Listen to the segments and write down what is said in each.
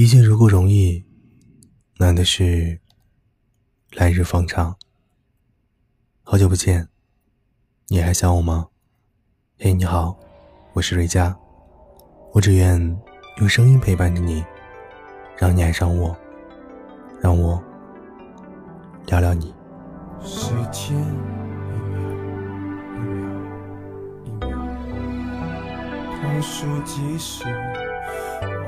一切如果容易，难的是来日方长。好久不见，你还想我吗？嘿，你好，我是瑞佳，我只愿用声音陪伴着你，让你爱上我，让我聊聊你。时间一秒一秒一秒，倒数计时，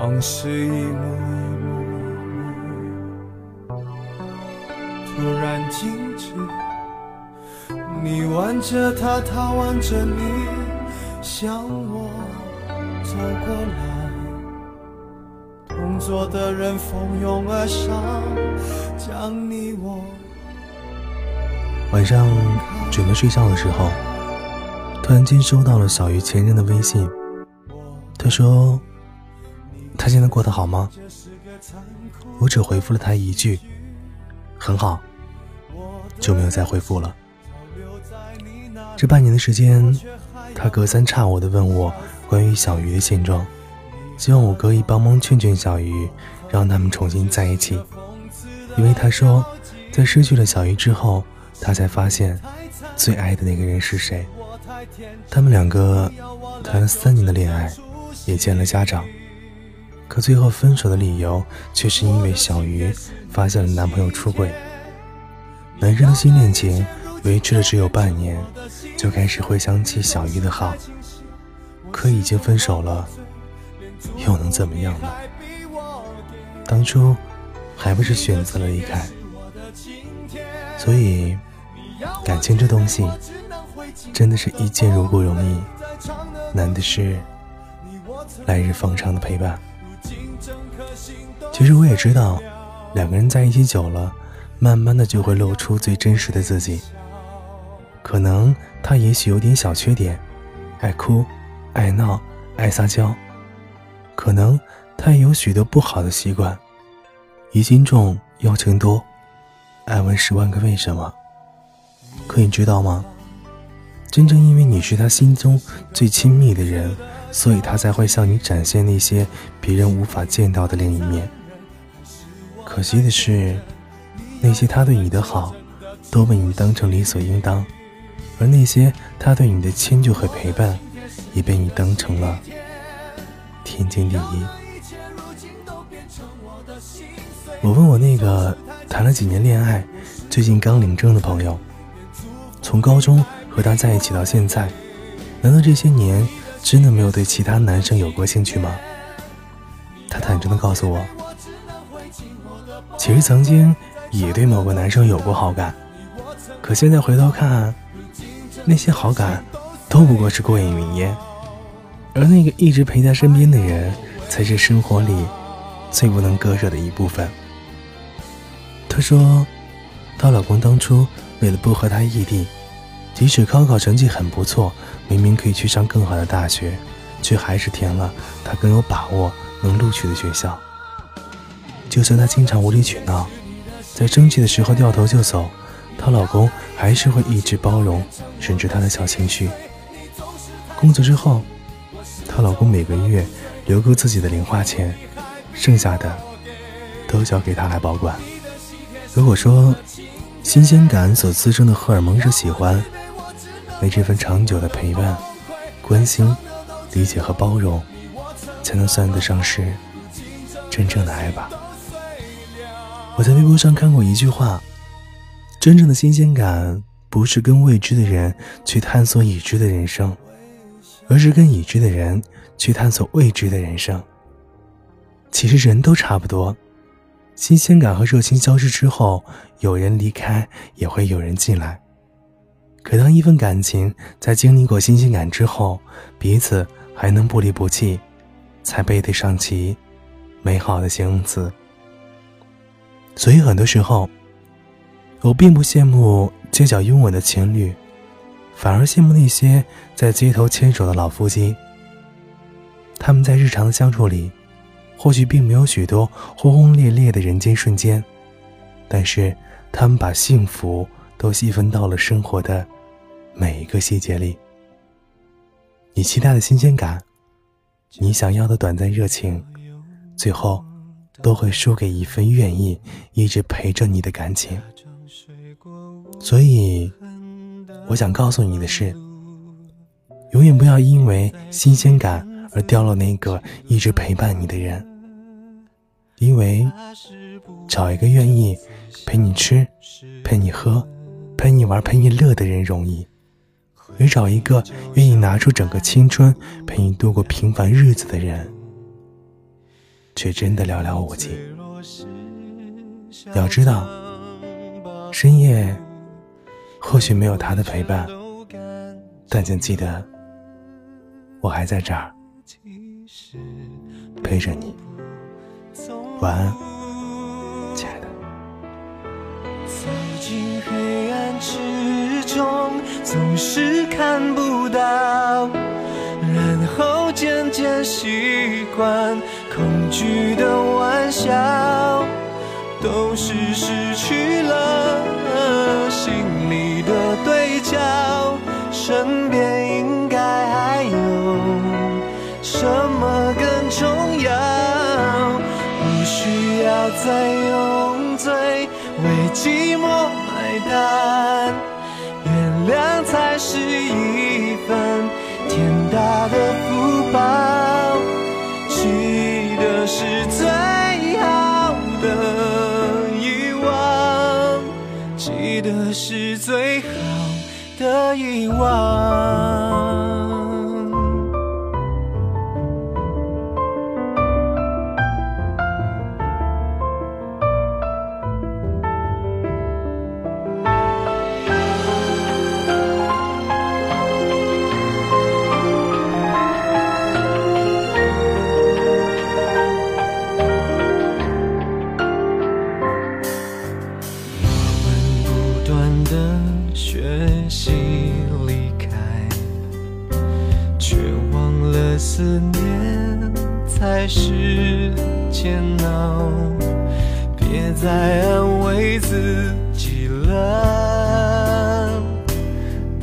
往事一幕一幕一幕，突然静止。你挽着他，他挽着你，向我走过来。同桌的人蜂拥而上，将你我。晚上准备睡觉的时候，突然间收到了小鱼前任的微信。他说：“他现在过得好吗？”我只回复了他一句：“很好。”就没有再回复了。这半年的时间，他隔三差五的问我关于小鱼的现状，希望我可以帮忙劝劝小鱼，让他们重新在一起。因为他说，在失去了小鱼之后。他才发现，最爱的那个人是谁。他们两个谈了三年的恋爱，也见了家长，可最后分手的理由却是因为小鱼发现了男朋友出轨。男生的新恋情维持了只有半年，就开始回想起小鱼的好。可已经分手了，又能怎么样呢？当初还不是选择了离开，所以。感情这东西，真的是一见如故容易，难的是来日方长的陪伴。其实我也知道，两个人在一起久了，慢慢的就会露出最真实的自己。可能他也许有点小缺点，爱哭、爱闹、爱撒娇；可能他也有许多不好的习惯，疑心重、要求多，爱问十万个为什么。可你知道吗？真正因为你是他心中最亲密的人，所以他才会向你展现那些别人无法见到的另一面。可惜的是，那些他对你的好，都被你当成理所应当；而那些他对你的迁就和陪伴，也被你当成了天经地义。我问我那个谈了几年恋爱，最近刚领证的朋友。从高中和他在一起到现在，难道这些年真的没有对其他男生有过兴趣吗？他坦诚地告诉我，其实曾经也对某个男生有过好感，可现在回头看，那些好感都不过是过眼云烟，而那个一直陪在身边的人，才是生活里最不能割舍的一部分。她说，她老公当初为了不和她异地。即使高考成绩很不错，明明可以去上更好的大学，却还是填了她更有把握能录取的学校。就算她经常无理取闹，在生气的时候掉头就走，她老公还是会一直包容，甚至她的小情绪。工作之后，她老公每个月留够自己的零花钱，剩下的都交给她来保管。如果说新鲜感所滋生的荷尔蒙是喜欢。没这份长久的陪伴、关心、理解和包容，才能算得上是真正的爱吧。我在微博上看过一句话：真正的新鲜感，不是跟未知的人去探索已知的人生，而是跟已知的人去探索未知的人生。其实人都差不多，新鲜感和热情消失之后，有人离开，也会有人进来。可当一份感情在经历过新鲜感之后，彼此还能不离不弃，才配得上其美好的形容词。所以很多时候，我并不羡慕街角拥吻的情侣，反而羡慕那些在街头牵手的老夫妻。他们在日常的相处里，或许并没有许多轰轰烈烈的人间瞬间，但是他们把幸福都细分到了生活的。每一个细节里，你期待的新鲜感，你想要的短暂热情，最后都会输给一份愿意一直陪着你的感情。所以，我想告诉你的是，永远不要因为新鲜感而掉落那个一直陪伴你的人。因为找一个愿意陪你吃、陪你喝、陪你玩、陪你乐的人容易，而找一个愿意拿出整个青春陪你度过平凡日子的人，却真的寥寥无几。要知道，深夜或许没有他的陪伴，但请记得，我还在这儿陪着你。晚安，亲爱的。走进黑暗之中，总是看不到，然后渐渐习惯恐惧的玩笑，都是失去了心里的对焦，身边应该还有什么更重要？不需要再用醉为寂寞买单，原谅才是一份天大的遗忘。了，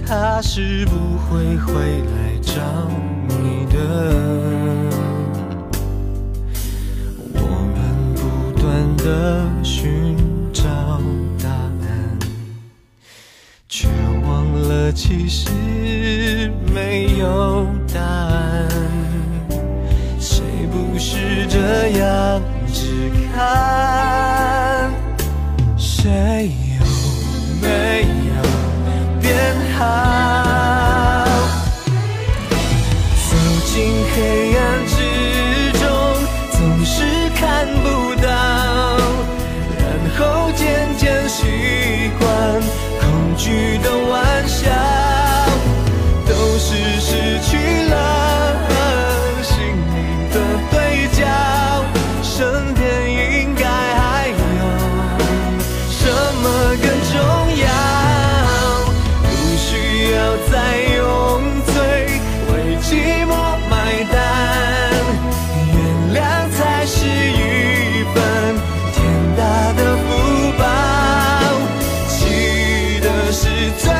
他是不会回来找你的。我们不断的寻找答案，却忘了其实没有答案。谁不是这样只看，恐惧是最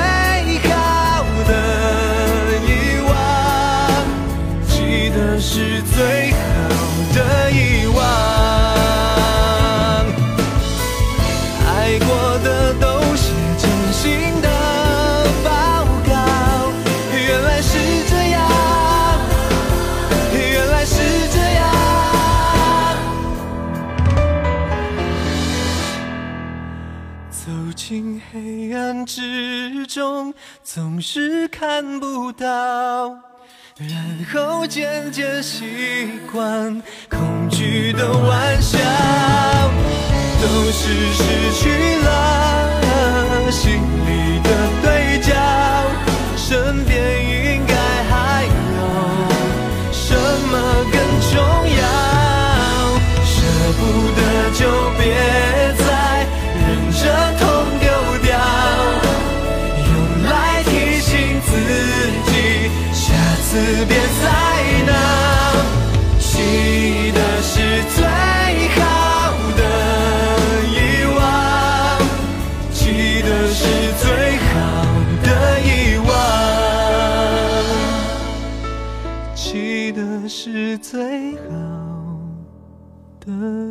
总是看不到，然后渐渐习惯恐惧的玩笑，都是失去的遗